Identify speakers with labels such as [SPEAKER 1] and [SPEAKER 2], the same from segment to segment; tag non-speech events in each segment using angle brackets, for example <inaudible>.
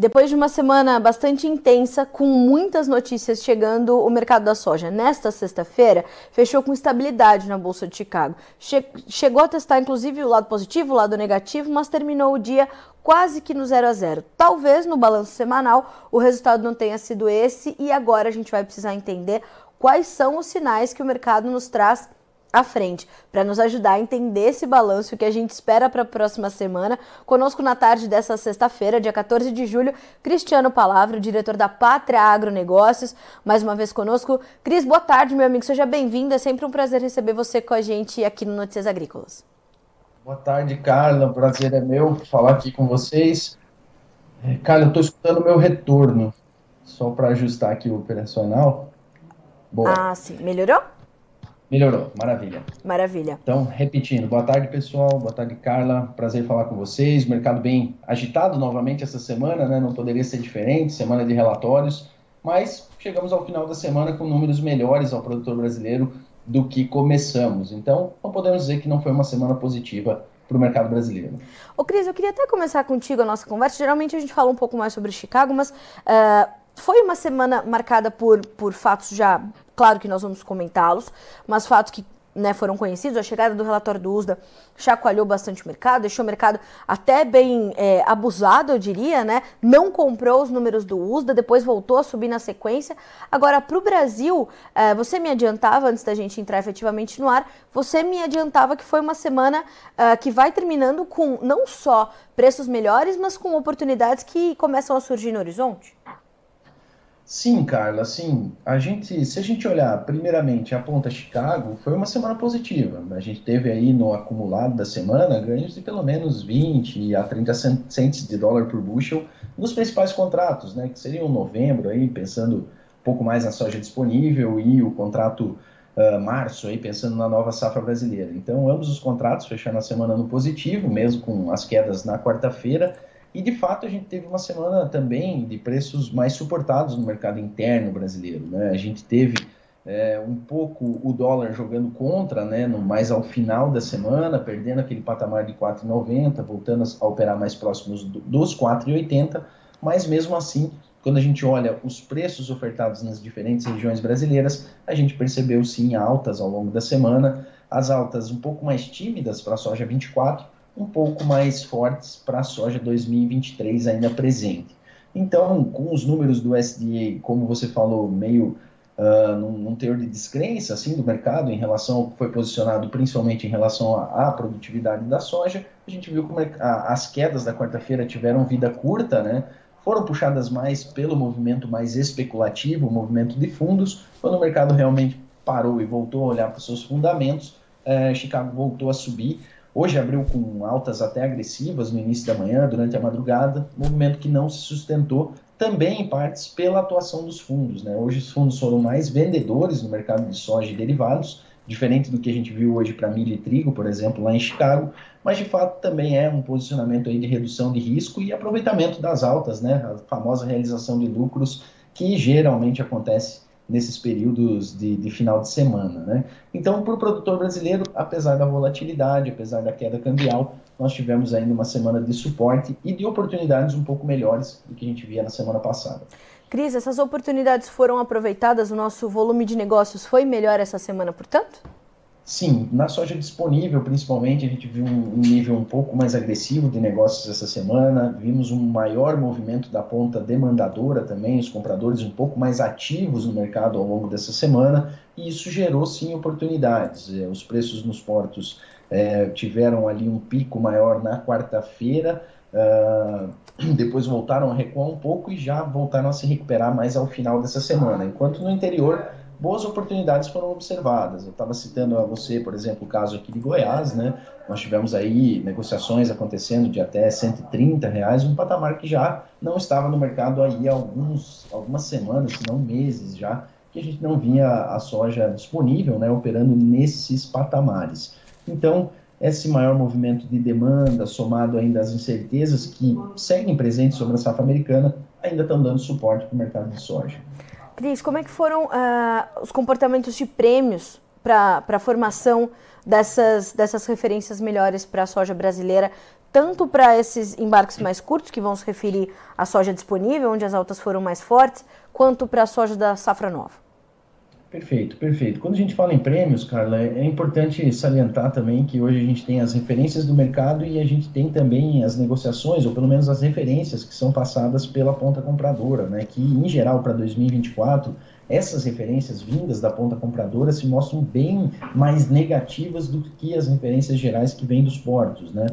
[SPEAKER 1] Depois de uma semana bastante intensa, com muitas notícias chegando, o mercado da soja nesta sexta-feira fechou com estabilidade na Bolsa de Chicago. Che chegou a testar inclusive o lado positivo, o lado negativo, mas terminou o dia quase que no 0 a 0. Talvez no balanço semanal o resultado não tenha sido esse e agora a gente vai precisar entender quais são os sinais que o mercado nos traz à frente, para nos ajudar a entender esse balanço que a gente espera para a próxima semana. Conosco na tarde dessa sexta-feira, dia 14 de julho, Cristiano Palavra, diretor da Pátria Agronegócios, mais uma vez conosco. Cris, boa tarde, meu amigo, seja bem-vindo. É sempre um prazer receber você com a gente aqui no Notícias Agrícolas.
[SPEAKER 2] Boa tarde, Carla. O prazer é meu falar aqui com vocês. É, Carla, eu estou escutando o meu retorno, só para ajustar aqui o operacional.
[SPEAKER 1] Boa. Ah, sim. Melhorou?
[SPEAKER 2] Melhorou, maravilha.
[SPEAKER 1] Maravilha.
[SPEAKER 2] Então, repetindo, boa tarde pessoal, boa tarde Carla, prazer falar com vocês. Mercado bem agitado novamente essa semana, né? Não poderia ser diferente, semana de relatórios, mas chegamos ao final da semana com números melhores ao produtor brasileiro do que começamos. Então, não podemos dizer que não foi uma semana positiva para o mercado brasileiro.
[SPEAKER 1] Ô Cris, eu queria até começar contigo a nossa conversa. Geralmente a gente fala um pouco mais sobre Chicago, mas uh, foi uma semana marcada por, por fatos já Claro que nós vamos comentá-los, mas fatos que né, foram conhecidos, a chegada do relatório do USDA chacoalhou bastante o mercado, deixou o mercado até bem é, abusado, eu diria, né? Não comprou os números do USDA, depois voltou a subir na sequência. Agora, para o Brasil, é, você me adiantava, antes da gente entrar efetivamente no ar, você me adiantava que foi uma semana é, que vai terminando com não só preços melhores, mas com oportunidades que começam a surgir no horizonte.
[SPEAKER 2] Sim, Carla, sim. A gente, se a gente olhar primeiramente a ponta Chicago, foi uma semana positiva. A gente teve aí no acumulado da semana ganhos de pelo menos 20 a 30 centes de dólar por bushel nos principais contratos, né, que seriam novembro aí, pensando um pouco mais na soja disponível e o contrato uh, março aí, pensando na nova safra brasileira. Então, ambos os contratos fecharam a semana no positivo, mesmo com as quedas na quarta-feira e de fato a gente teve uma semana também de preços mais suportados no mercado interno brasileiro. Né? A gente teve é, um pouco o dólar jogando contra, né, no, mais ao final da semana, perdendo aquele patamar de 4,90, voltando a operar mais próximos do, dos 4,80, mas mesmo assim, quando a gente olha os preços ofertados nas diferentes regiões brasileiras, a gente percebeu sim altas ao longo da semana, as altas um pouco mais tímidas para a soja 24, um pouco mais fortes para a soja 2023 ainda presente. Então, com os números do SDA, como você falou, meio uh, num, num teor de descrença assim, do mercado em relação ao que foi posicionado, principalmente em relação à produtividade da soja, a gente viu como as quedas da quarta-feira tiveram vida curta, né? foram puxadas mais pelo movimento mais especulativo, o movimento de fundos, quando o mercado realmente parou e voltou a olhar para os seus fundamentos, eh, Chicago voltou a subir, Hoje abriu com altas até agressivas no início da manhã, durante a madrugada, movimento que não se sustentou, também em partes pela atuação dos fundos. Né? Hoje os fundos foram mais vendedores no mercado de soja e derivados, diferente do que a gente viu hoje para milho e trigo, por exemplo, lá em Chicago, mas de fato também é um posicionamento aí de redução de risco e aproveitamento das altas, né? a famosa realização de lucros que geralmente acontece nesses períodos de, de, final de semana. Né? Então, para o produtor brasileiro, apesar da volatilidade, apesar da queda cambial, nós tivemos ainda uma semana de suporte e de oportunidades um pouco melhores do que a gente via na semana passada.
[SPEAKER 1] Cris, essas oportunidades foram aproveitadas? O nosso volume de negócios foi melhor essa semana, portanto?
[SPEAKER 2] Sim, na soja disponível, principalmente, a gente viu um nível um pouco mais agressivo de negócios essa semana, vimos um maior movimento da ponta demandadora também, os compradores um pouco mais ativos no mercado ao longo dessa semana, e isso gerou sim oportunidades. É, os preços nos portos é, tiveram ali um pico maior na quarta-feira, uh, depois voltaram a recuar um pouco e já voltaram a se recuperar mais ao final dessa semana, enquanto no interior boas oportunidades foram observadas. Eu estava citando a você, por exemplo, o caso aqui de Goiás, né? Nós tivemos aí negociações acontecendo de até 130 reais, um patamar que já não estava no mercado aí há alguns, algumas semanas, se não meses já, que a gente não vinha a soja disponível, né, operando nesses patamares. Então, esse maior movimento de demanda, somado ainda às incertezas que seguem presentes sobre a safra americana, ainda estão dando suporte para o mercado de soja.
[SPEAKER 1] Cris, como é que foram uh, os comportamentos de prêmios para a formação dessas, dessas referências melhores para a soja brasileira, tanto para esses embarques mais curtos, que vão se referir à soja disponível, onde as altas foram mais fortes, quanto para a soja da safra nova?
[SPEAKER 2] Perfeito, perfeito. Quando a gente fala em prêmios, Carla, é importante salientar também que hoje a gente tem as referências do mercado e a gente tem também as negociações, ou pelo menos as referências que são passadas pela ponta compradora, né? Que em geral para 2024 essas referências vindas da ponta compradora se mostram bem mais negativas do que as referências gerais que vêm dos portos, né?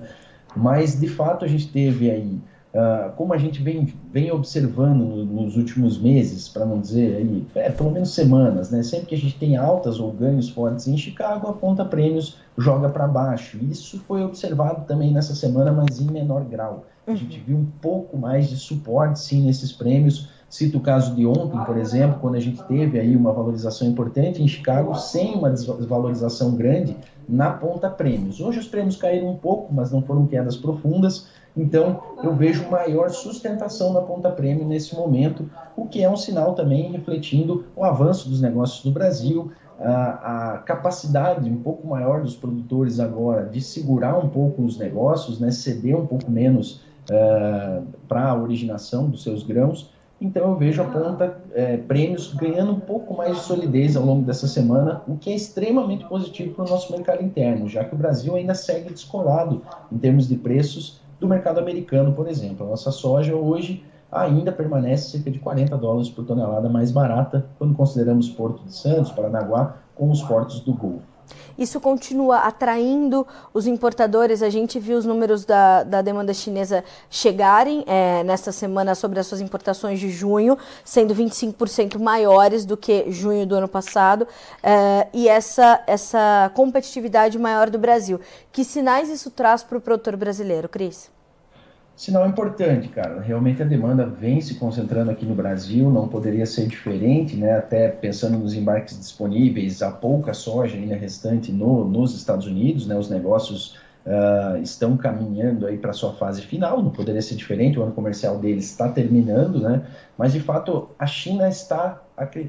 [SPEAKER 2] Mas de fato a gente teve aí Uh, como a gente vem, vem observando no, nos últimos meses, para não dizer aí, é, pelo menos semanas, né? Sempre que a gente tem altas ou ganhos fortes em Chicago, a ponta prêmios joga para baixo. Isso foi observado também nessa semana, mas em menor grau. A gente uhum. viu um pouco mais de suporte, sim, nesses prêmios. Cito o caso de ontem, por exemplo, quando a gente teve aí uma valorização importante em Chicago, sem uma desvalorização grande na ponta prêmios. Hoje os prêmios caíram um pouco, mas não foram quedas profundas. Então, eu vejo maior sustentação na ponta prêmio nesse momento, o que é um sinal também refletindo o avanço dos negócios no Brasil, a, a, capacidade um pouco maior dos produtores agora de segurar um pouco os negócios, né, ceder um pouco menos uh, para a originação dos seus grãos. Então eu vejo a ponta é, prêmios ganhando um pouco mais de solidez ao longo dessa semana, o que é extremamente positivo para o nosso mercado interno, já que o Brasil ainda segue descolado em termos de preços do mercado americano, por exemplo. A nossa soja hoje ainda permanece cerca de 40 dólares por tonelada mais barata quando consideramos Porto de Santos, Paranaguá, com os portos do Golfo.
[SPEAKER 1] Isso continua atraindo os importadores. A gente viu os números da, da demanda chinesa chegarem é, nesta semana sobre as suas importações de junho, sendo 25% maiores do que junho do ano passado, é, e essa, essa competitividade maior do Brasil. Que sinais isso traz para o produtor brasileiro, Cris?
[SPEAKER 2] Sinal importante, cara. Realmente a demanda vem se concentrando aqui no Brasil, não poderia ser diferente, né? Até pensando nos embarques disponíveis, há pouca soja ainda restante no, nos Estados Unidos, né? Os negócios uh, estão caminhando aí para sua fase final, não poderia ser diferente, o ano comercial deles está terminando, né? Mas de fato a China está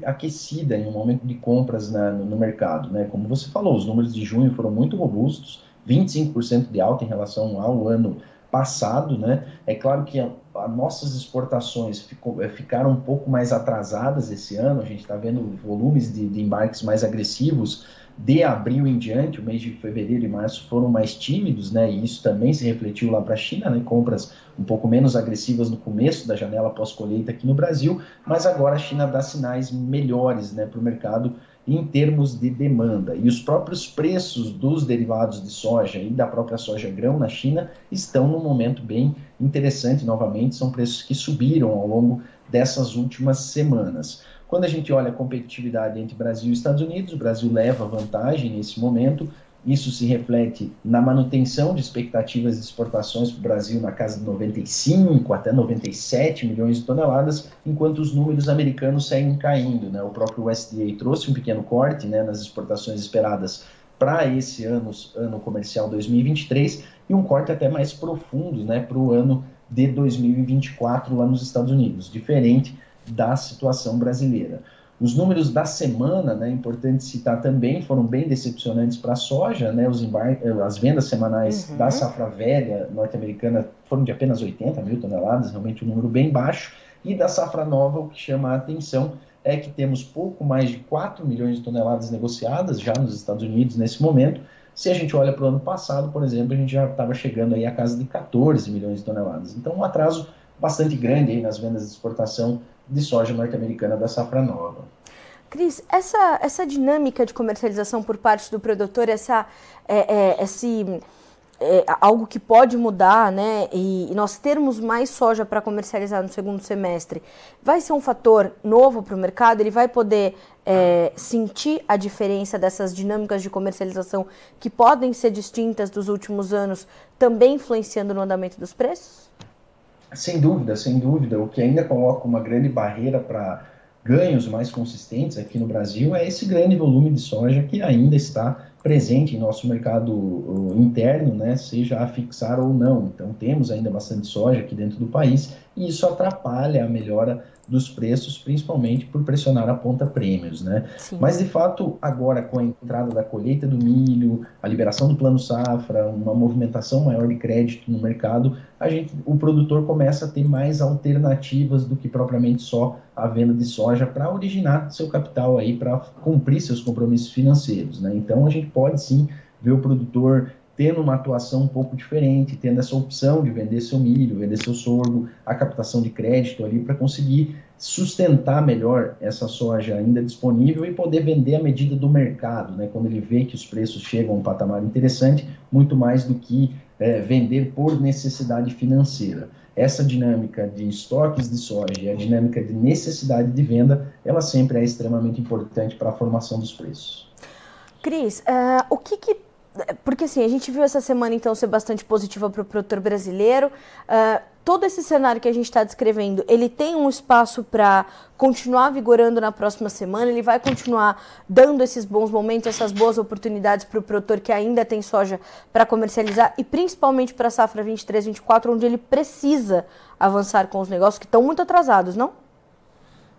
[SPEAKER 2] aquecida em um momento de compras na, no, no mercado, né? Como você falou, os números de junho foram muito robustos, 25% de alta em relação ao ano passado, né? É claro que as nossas exportações ficou, é, ficaram um pouco mais atrasadas esse ano, a gente está vendo volumes de, de, embarques mais agressivos de abril em diante, o mês de fevereiro e março foram mais tímidos, né? E isso também se refletiu lá para a China, né? Compras um pouco menos agressivas no começo da janela pós-colheita aqui no Brasil, mas agora a China dá sinais melhores, né, para o mercado em termos de demanda. E os próprios preços dos derivados de soja e da própria soja grão na China estão num momento bem interessante novamente, são preços que subiram ao longo dessas últimas semanas. Quando a gente olha a competitividade entre Brasil e Estados Unidos, o Brasil leva vantagem nesse momento, isso se reflete na manutenção de expectativas de exportações para o Brasil na casa de 95 até 97 milhões de toneladas, enquanto os números americanos seguem caindo. Né? O próprio USDA trouxe um pequeno corte né, nas exportações esperadas para esse ano, ano comercial 2023 e um corte até mais profundo né, para o ano de 2024 lá nos Estados Unidos, diferente da situação brasileira. Os números da semana, né, importante citar também, foram bem decepcionantes para a soja, né, os as vendas semanais uhum. da safra velha norte-americana foram de apenas 80 mil toneladas, realmente um número bem baixo, e da safra nova, o que chama a atenção é que temos pouco mais de 4 milhões de toneladas negociadas já nos Estados Unidos nesse momento. Se a gente olha para o ano passado, por exemplo, a gente já estava chegando aí a casa de 14 milhões de toneladas. Então, um atraso bastante grande aí nas vendas de exportação de soja norte-americana da safra nova.
[SPEAKER 1] Cris, essa, essa dinâmica de comercialização por parte do produtor, essa, é, é, esse, é, algo que pode mudar, né? E, e nós termos mais soja para comercializar no segundo semestre, vai ser um fator novo para o mercado? Ele vai poder é, sentir a diferença dessas dinâmicas de comercialização que podem ser distintas dos últimos anos, também influenciando no andamento dos preços?
[SPEAKER 2] Sem dúvida, sem dúvida. O que ainda coloca uma grande barreira para ganhos mais consistentes aqui no Brasil é esse grande volume de soja que ainda está presente em nosso mercado interno, né, seja a fixar ou não. Então temos ainda bastante soja aqui dentro do país e isso atrapalha a melhora dos preços, principalmente por pressionar a ponta prêmios, né? Mas de fato, agora com a entrada da colheita do milho, a liberação do plano safra, uma movimentação maior de crédito no mercado, a gente, o produtor começa a ter mais alternativas do que propriamente só a venda de soja para originar seu capital aí para cumprir seus compromissos financeiros, né? Então a gente pode sim ver o produtor tendo uma atuação um pouco diferente, tendo essa opção de vender seu milho, vender seu sorgo, a captação de crédito ali para conseguir sustentar melhor essa soja ainda disponível e poder vender à medida do mercado, né? quando ele vê que os preços chegam a um patamar interessante, muito mais do que é, vender por necessidade financeira. Essa dinâmica de estoques de soja e a dinâmica de necessidade de venda, ela sempre é extremamente importante para a formação dos preços.
[SPEAKER 1] Cris, uh, o que, que porque assim, a gente viu essa semana então ser bastante positiva para o produtor brasileiro. Uh, todo esse cenário que a gente está descrevendo, ele tem um espaço para continuar vigorando na próxima semana, ele vai continuar dando esses bons momentos, essas boas oportunidades para o produtor que ainda tem soja para comercializar e principalmente para a safra 23, 24, onde ele precisa avançar com os negócios que estão muito atrasados, não?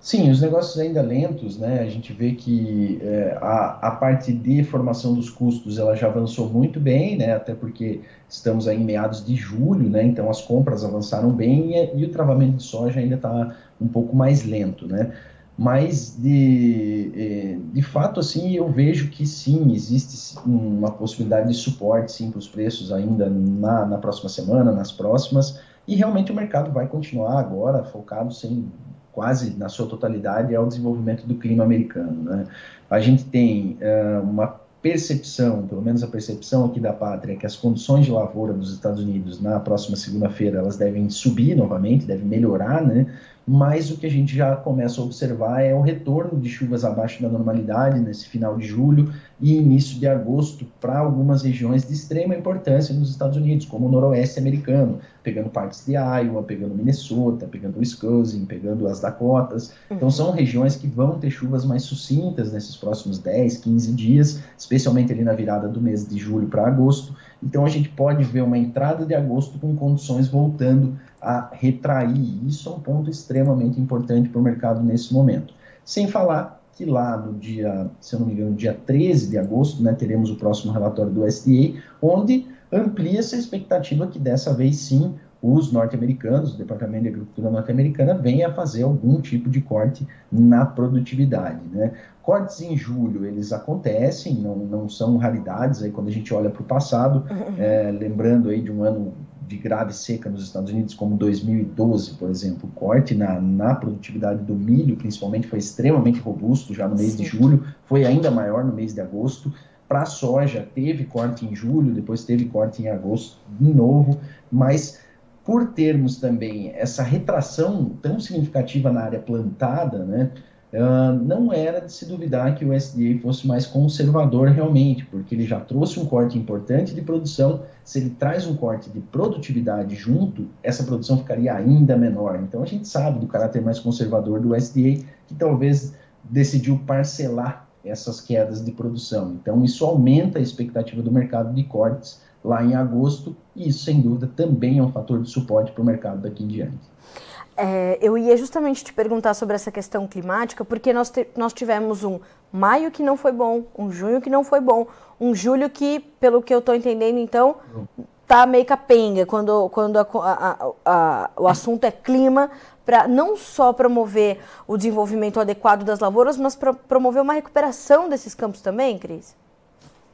[SPEAKER 2] Sim, os negócios ainda lentos, né? A gente vê que é, a, a parte de formação dos custos ela já avançou muito bem, né? Até porque estamos aí em meados de julho, né? Então as compras avançaram bem e, e o travamento de soja ainda está um pouco mais lento, né? Mas de, é, de fato, assim, eu vejo que sim, existe uma possibilidade de suporte sim para os preços ainda na, na próxima semana, nas próximas, e realmente o mercado vai continuar agora focado sem quase na sua totalidade, é o desenvolvimento do clima americano. Né? A gente tem uh, uma percepção, pelo menos a percepção aqui da pátria, que as condições de lavoura dos Estados Unidos na próxima segunda-feira elas devem subir novamente, devem melhorar, né? Mas o que a gente já começa a observar é o retorno de chuvas abaixo da normalidade nesse final de julho e início de agosto para algumas regiões de extrema importância nos Estados Unidos, como o noroeste americano, pegando partes de Iowa, pegando Minnesota, pegando Wisconsin, pegando as Dakotas. Então uhum. são regiões que vão ter chuvas mais sucintas nesses próximos 10, 15 dias, especialmente ali na virada do mês de julho para agosto. Então a gente pode ver uma entrada de agosto com condições voltando a retrair. Isso é um ponto extremamente importante para o mercado nesse momento. Sem falar que lá no dia, se eu não me engano, dia 13 de agosto, né, teremos o próximo relatório do SDA, onde amplia-se a expectativa que dessa vez sim os norte-americanos, o Departamento de Agricultura norte-americana, venha a fazer algum tipo de corte na produtividade. Né? Cortes em julho, eles acontecem, não, não são raridades, aí quando a gente olha para o passado, é, lembrando aí de um ano de grave seca nos Estados Unidos, como 2012, por exemplo, o corte na, na produtividade do milho, principalmente, foi extremamente robusto já no mês Sim. de julho, foi ainda maior no mês de agosto. Para a soja, teve corte em julho, depois teve corte em agosto de novo, mas por termos também essa retração tão significativa na área plantada, né, Uh, não era de se duvidar que o SDA fosse mais conservador realmente, porque ele já trouxe um corte importante de produção. Se ele traz um corte de produtividade junto, essa produção ficaria ainda menor. Então a gente sabe do caráter mais conservador do SDA, que talvez decidiu parcelar essas quedas de produção. Então isso aumenta a expectativa do mercado de cortes lá em agosto, e isso sem dúvida também é um fator de suporte para o mercado daqui em diante.
[SPEAKER 1] É, eu ia justamente te perguntar sobre essa questão climática, porque nós, te, nós tivemos um maio que não foi bom, um junho que não foi bom, um julho que, pelo que eu estou entendendo, então, tá meio capenga quando, quando a, a, a, o assunto é clima, para não só promover o desenvolvimento adequado das lavouras, mas para promover uma recuperação desses campos também, Cris?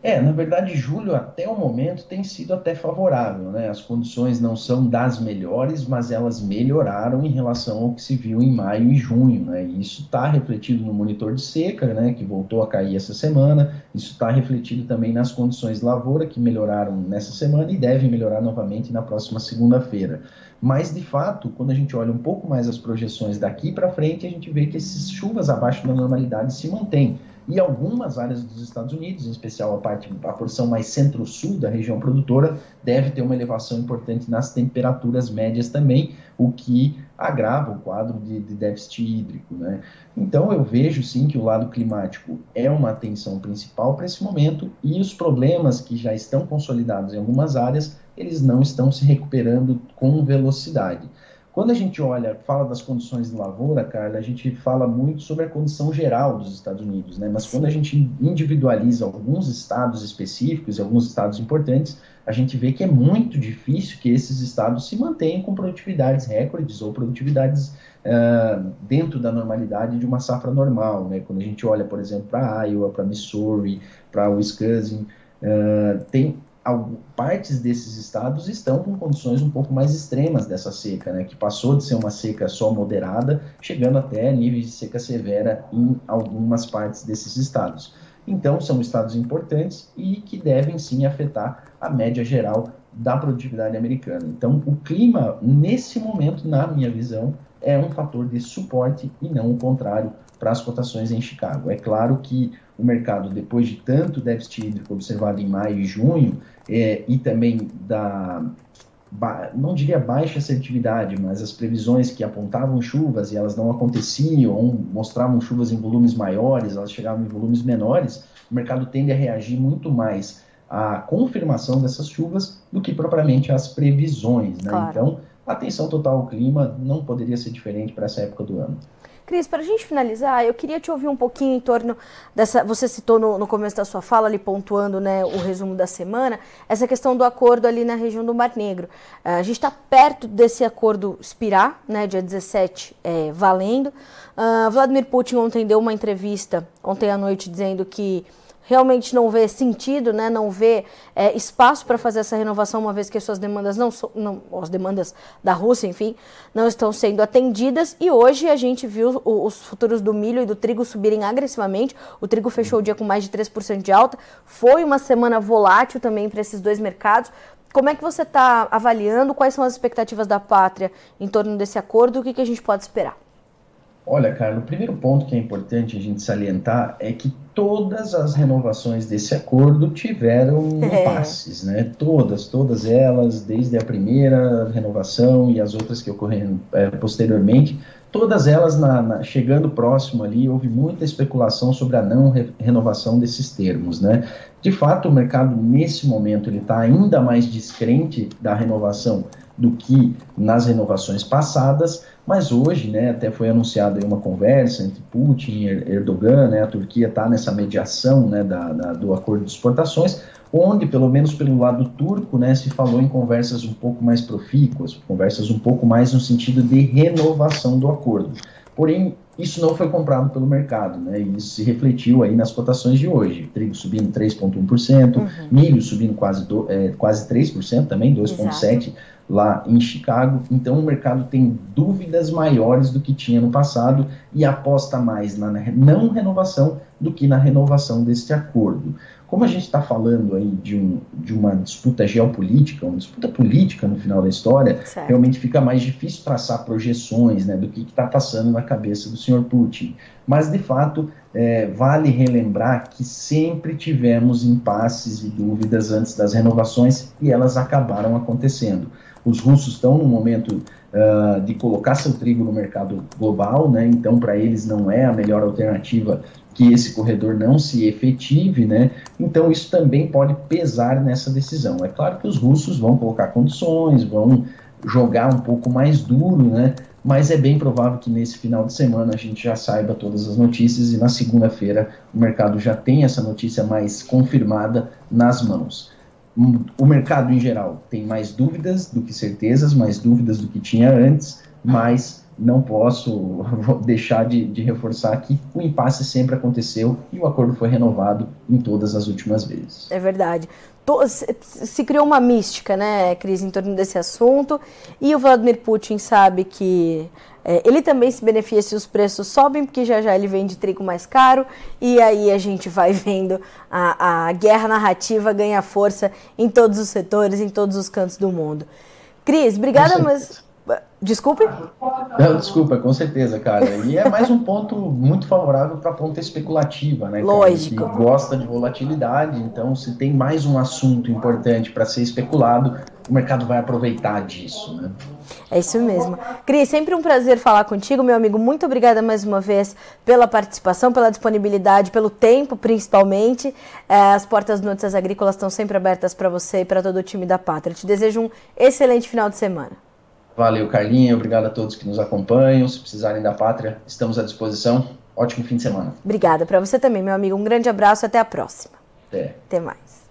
[SPEAKER 2] É, na verdade, julho até o momento tem sido até favorável, né? As condições não são das melhores, mas elas melhoraram em relação ao que se viu em maio e junho, né? E isso está refletido no monitor de seca, né? Que voltou a cair essa semana. Isso está refletido também nas condições de lavoura, que melhoraram nessa semana e devem melhorar novamente na próxima segunda-feira. Mas, de fato, quando a gente olha um pouco mais as projeções daqui para frente, a gente vê que essas chuvas abaixo da normalidade se mantêm e algumas áreas dos Estados Unidos, em especial a parte, a porção mais centro-sul da região produtora, deve ter uma elevação importante nas temperaturas médias também, o que agrava o quadro de, de déficit hídrico. Né? Então eu vejo sim que o lado climático é uma atenção principal para esse momento e os problemas que já estão consolidados em algumas áreas, eles não estão se recuperando com velocidade. Quando a gente olha, fala das condições de lavoura, Carla, a gente fala muito sobre a condição geral dos Estados Unidos, né? Mas quando a gente individualiza alguns estados específicos e alguns estados importantes, a gente vê que é muito difícil que esses estados se mantenham com produtividades recordes ou produtividades uh, dentro da normalidade de uma safra normal, né? Quando a gente olha, por exemplo, para Iowa, para Missouri, para Wisconsin, uh, tem partes desses estados estão com condições um pouco mais extremas dessa seca, né, que passou de ser uma seca só moderada, chegando até níveis de seca severa em algumas partes desses estados. Então, são estados importantes e que devem sim afetar a média geral da produtividade americana. Então, o clima, nesse momento, na minha visão, é um fator de suporte e não o contrário para as cotações em Chicago. É claro que o mercado, depois de tanto déficit hídrico observado em maio e junho, é, e também da, não diria baixa assertividade, mas as previsões que apontavam chuvas e elas não aconteciam, ou mostravam chuvas em volumes maiores, elas chegavam em volumes menores, o mercado tende a reagir muito mais à confirmação dessas chuvas do que propriamente às previsões. Né? Claro. Então, atenção total ao clima não poderia ser diferente para essa época do ano.
[SPEAKER 1] Cris, para a gente finalizar, eu queria te ouvir um pouquinho em torno dessa. Você citou no, no, começo da sua fala, ali pontuando né, o resumo da semana, essa questão do acordo ali na região do Mar Negro. Uh, a gente está perto desse acordo expirar, né, dia 17, é, valendo. Uh, Vladimir Putin ontem deu uma entrevista, ontem à noite, dizendo que realmente não vê sentido, né, não vê é, espaço para fazer essa renovação, uma vez que as suas demandas não, não, as demandas da Rússia, enfim, não estão sendo atendidas. E hoje a gente viu os futuros do milho e do trigo subirem agressivamente. O trigo fechou o dia com mais de 3% de alta. Foi uma semana volátil também para esses dois mercados. Como é que você está avaliando? Quais são as expectativas da pátria em torno desse acordo? O que, que a gente pode esperar?
[SPEAKER 2] Olha, Carlos, o primeiro ponto que é importante a gente salientar é que todas as renovações desse acordo tiveram <laughs> é. impasses, né? Todas, todas elas, desde a primeira renovação e as outras que ocorreram é, posteriormente, todas elas na, na, chegando próximo ali, houve muita especulação sobre a não re, renovação desses termos, né? De fato, o mercado nesse momento ele está ainda mais descrente da renovação do que nas renovações passadas, mas hoje, né, até foi anunciada uma conversa entre Putin e Erdogan, né, a Turquia está nessa mediação né, da, da, do acordo de exportações, onde, pelo menos pelo lado turco, né, se falou em conversas um pouco mais profícuas, conversas um pouco mais no sentido de renovação do acordo. Porém, isso não foi comprado pelo mercado, né? E isso se refletiu aí nas cotações de hoje. Trigo subindo 3,1%, uhum. milho subindo quase, do, é, quase 3% também, 2,7% lá em Chicago. Então o mercado tem dúvidas maiores do que tinha no passado e aposta mais na não renovação do que na renovação deste acordo. Como a gente está falando aí de, um, de uma disputa geopolítica, uma disputa política no final da história, certo. realmente fica mais difícil traçar projeções né, do que está passando na cabeça do senhor Putin. Mas, de fato, é, vale relembrar que sempre tivemos impasses e dúvidas antes das renovações e elas acabaram acontecendo. Os russos estão no momento uh, de colocar seu trigo no mercado global, né? então para eles não é a melhor alternativa que esse corredor não se efetive, né? Então isso também pode pesar nessa decisão. É claro que os russos vão colocar condições, vão jogar um pouco mais duro, né? Mas é bem provável que nesse final de semana a gente já saiba todas as notícias e na segunda-feira o mercado já tem essa notícia mais confirmada nas mãos. O mercado em geral tem mais dúvidas do que certezas, mais dúvidas do que tinha antes, mas não posso <laughs> deixar de, de, reforçar que o impasse sempre aconteceu e o acordo foi renovado em todas as últimas vezes.
[SPEAKER 1] É verdade. Se criou uma mística, né, Cris, em torno desse assunto, e o Vladimir Putin sabe que é, ele também se beneficia se os preços sobem, porque já já ele vende trigo mais caro, e aí a gente vai <laughs> vendo a, a guerra narrativa ganhar força em todos os setores, em todos os cantos do mundo. Cris, obrigada, <laughs> mas Desculpe?
[SPEAKER 2] Não, desculpa, com certeza, cara. E é mais um ponto muito favorável para a ponta especulativa, né?
[SPEAKER 1] Lógico.
[SPEAKER 2] Cara, que gosta de volatilidade, então se tem mais um assunto importante para ser especulado, o mercado vai aproveitar disso, né?
[SPEAKER 1] É isso mesmo. Cris, sempre um prazer falar contigo, meu amigo. Muito obrigada mais uma vez pela participação, pela disponibilidade, pelo tempo, principalmente. É, as portas do Notícias Agrícolas estão sempre abertas para você e para todo o time da Pátria. Te desejo um excelente final de semana.
[SPEAKER 2] Valeu, Carlinha. Obrigado a todos que nos acompanham. Se precisarem da pátria, estamos à disposição. Ótimo fim de semana.
[SPEAKER 1] Obrigada para você também, meu amigo. Um grande abraço e até a próxima.
[SPEAKER 2] Até.
[SPEAKER 1] Até mais.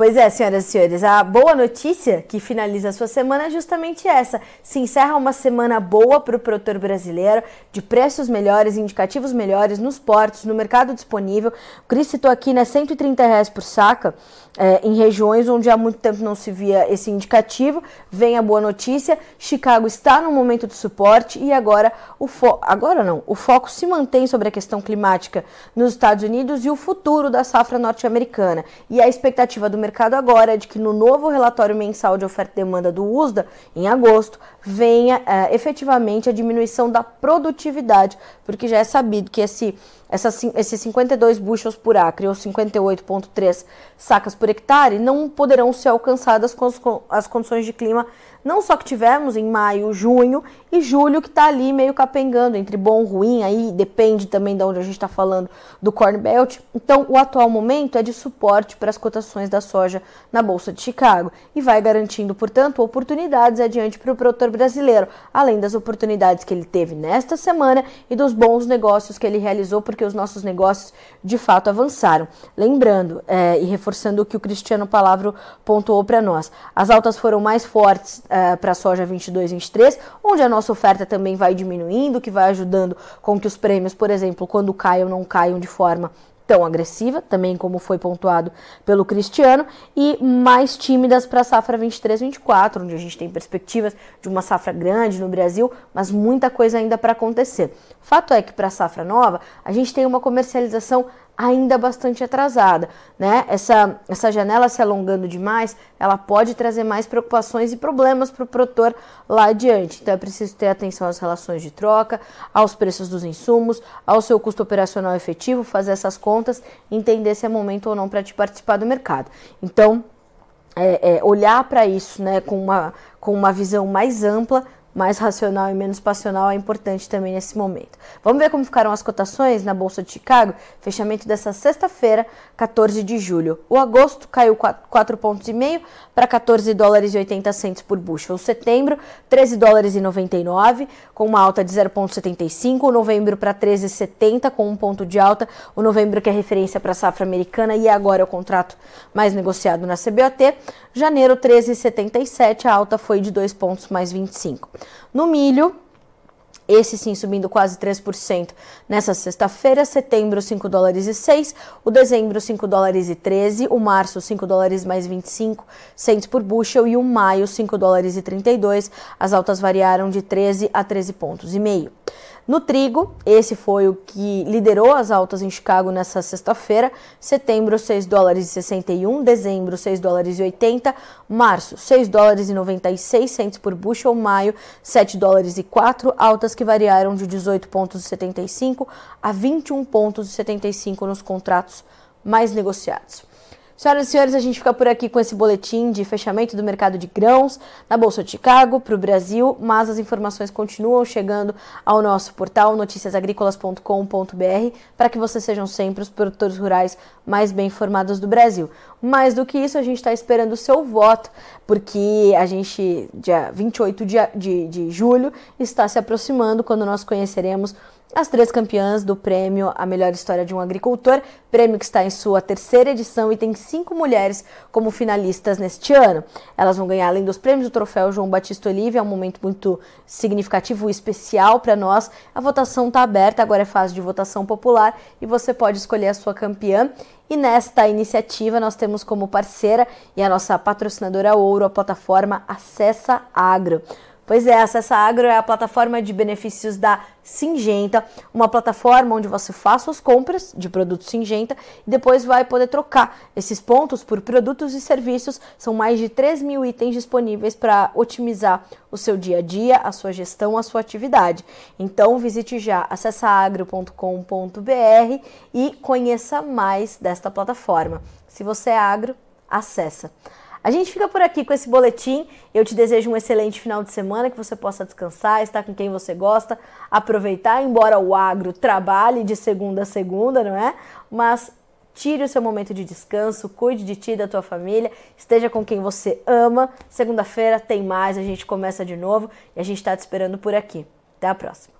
[SPEAKER 1] Pois é, senhoras e senhores, a boa notícia que finaliza a sua semana é justamente essa. Se encerra uma semana boa para o produtor brasileiro, de preços melhores, indicativos melhores nos portos, no mercado disponível. O Cris citou aqui, né, 130 reais por saca é, em regiões onde há muito tempo não se via esse indicativo. Vem a boa notícia: Chicago está no momento de suporte e agora o fo agora não, o foco se mantém sobre a questão climática nos Estados Unidos e o futuro da safra norte-americana. E a expectativa do mercado agora é de que no novo relatório mensal de oferta e demanda do USDA, em agosto, venha é, efetivamente a diminuição da produtividade, porque já é sabido que esse essa, esses 52 bushels por acre ou 58,3 sacas por hectare não poderão ser alcançadas com as, com as condições de clima não só que tivemos em maio, junho e julho, que está ali meio capengando entre bom e ruim, aí depende também de onde a gente está falando do Corn Belt. Então, o atual momento é de suporte para as cotações da soja na Bolsa de Chicago e vai garantindo, portanto, oportunidades adiante para o produtor brasileiro, além das oportunidades que ele teve nesta semana e dos bons negócios que ele realizou, porque os nossos negócios de fato avançaram. Lembrando é, e reforçando o que o Cristiano Palavro pontuou para nós, as altas foram mais fortes uh, para a soja 22 23, onde a nossa oferta também vai diminuindo, que vai ajudando com que os prêmios, por exemplo, quando caiam, não caiam de forma tão agressiva, também como foi pontuado pelo Cristiano, e mais tímidas para a safra 23-24, onde a gente tem perspectivas de uma safra grande no Brasil, mas muita coisa ainda para acontecer. Fato é que para a safra nova, a gente tem uma comercialização ainda bastante atrasada, né? Essa, essa janela se alongando demais, ela pode trazer mais preocupações e problemas para o produtor lá adiante. Então é preciso ter atenção às relações de troca, aos preços dos insumos, ao seu custo operacional efetivo, fazer essas contas, entender se é momento ou não para te participar do mercado. Então é, é, olhar para isso, né, com uma, com uma visão mais ampla mais racional e menos passional é importante também nesse momento. Vamos ver como ficaram as cotações na Bolsa de Chicago? Fechamento dessa sexta-feira, 14 de julho. O agosto caiu 4 pontos e meio para 14 dólares e 80 centos por bushel. O setembro, 13 dólares e 99, com uma alta de 0,75. O novembro para 13,70 com um ponto de alta. O novembro que é referência para a safra americana e agora é o contrato mais negociado na CBOT. Janeiro 13,77, a alta foi de 2 pontos mais 25. No milho, esse sim subindo quase 3% nessa sexta-feira, setembro 5 dólares e 6, o dezembro 5 dólares e 13, o março 5 dólares mais 25 centos por bushel e o maio 5 dólares e 32, as altas variaram de 13 a 13 pontos e meio. No trigo, esse foi o que liderou as altas em Chicago nessa sexta-feira. Setembro, 6 dólares e 61, dezembro, 6 dólares e 80, março, 6 dólares e 96 centos por bushel, maio, 7 dólares e 4, altas que variaram de 18 pontos e 75 a 21 pontos e 75 nos contratos mais negociados. Senhoras e senhores, a gente fica por aqui com esse boletim de fechamento do mercado de grãos na Bolsa de Chicago para o Brasil, mas as informações continuam chegando ao nosso portal noticiasagricolas.com.br para que vocês sejam sempre os produtores rurais mais bem informados do Brasil. Mais do que isso, a gente está esperando o seu voto, porque a gente, dia 28 de, de, de julho, está se aproximando quando nós conheceremos as três campeãs do prêmio A Melhor História de um Agricultor, prêmio que está em sua terceira edição e tem cinco mulheres como finalistas neste ano. Elas vão ganhar, além dos prêmios, o troféu João Batista Olive, é um momento muito significativo e especial para nós. A votação está aberta, agora é fase de votação popular e você pode escolher a sua campeã. E nesta iniciativa nós temos como parceira e a nossa patrocinadora ouro a plataforma Acessa Agro. Pois é, Acessa Agro é a plataforma de benefícios da Singenta, uma plataforma onde você faz suas compras de produtos Singenta e depois vai poder trocar esses pontos por produtos e serviços. São mais de 3 mil itens disponíveis para otimizar o seu dia a dia, a sua gestão, a sua atividade. Então visite já acessaagro.com.br e conheça mais desta plataforma. Se você é agro, acessa. A gente fica por aqui com esse boletim. Eu te desejo um excelente final de semana, que você possa descansar, estar com quem você gosta, aproveitar, embora o agro trabalhe de segunda a segunda, não é? Mas Tire o seu momento de descanso, cuide de ti e da tua família, esteja com quem você ama. Segunda-feira tem mais, a gente começa de novo e a gente está te esperando por aqui. Até a próxima.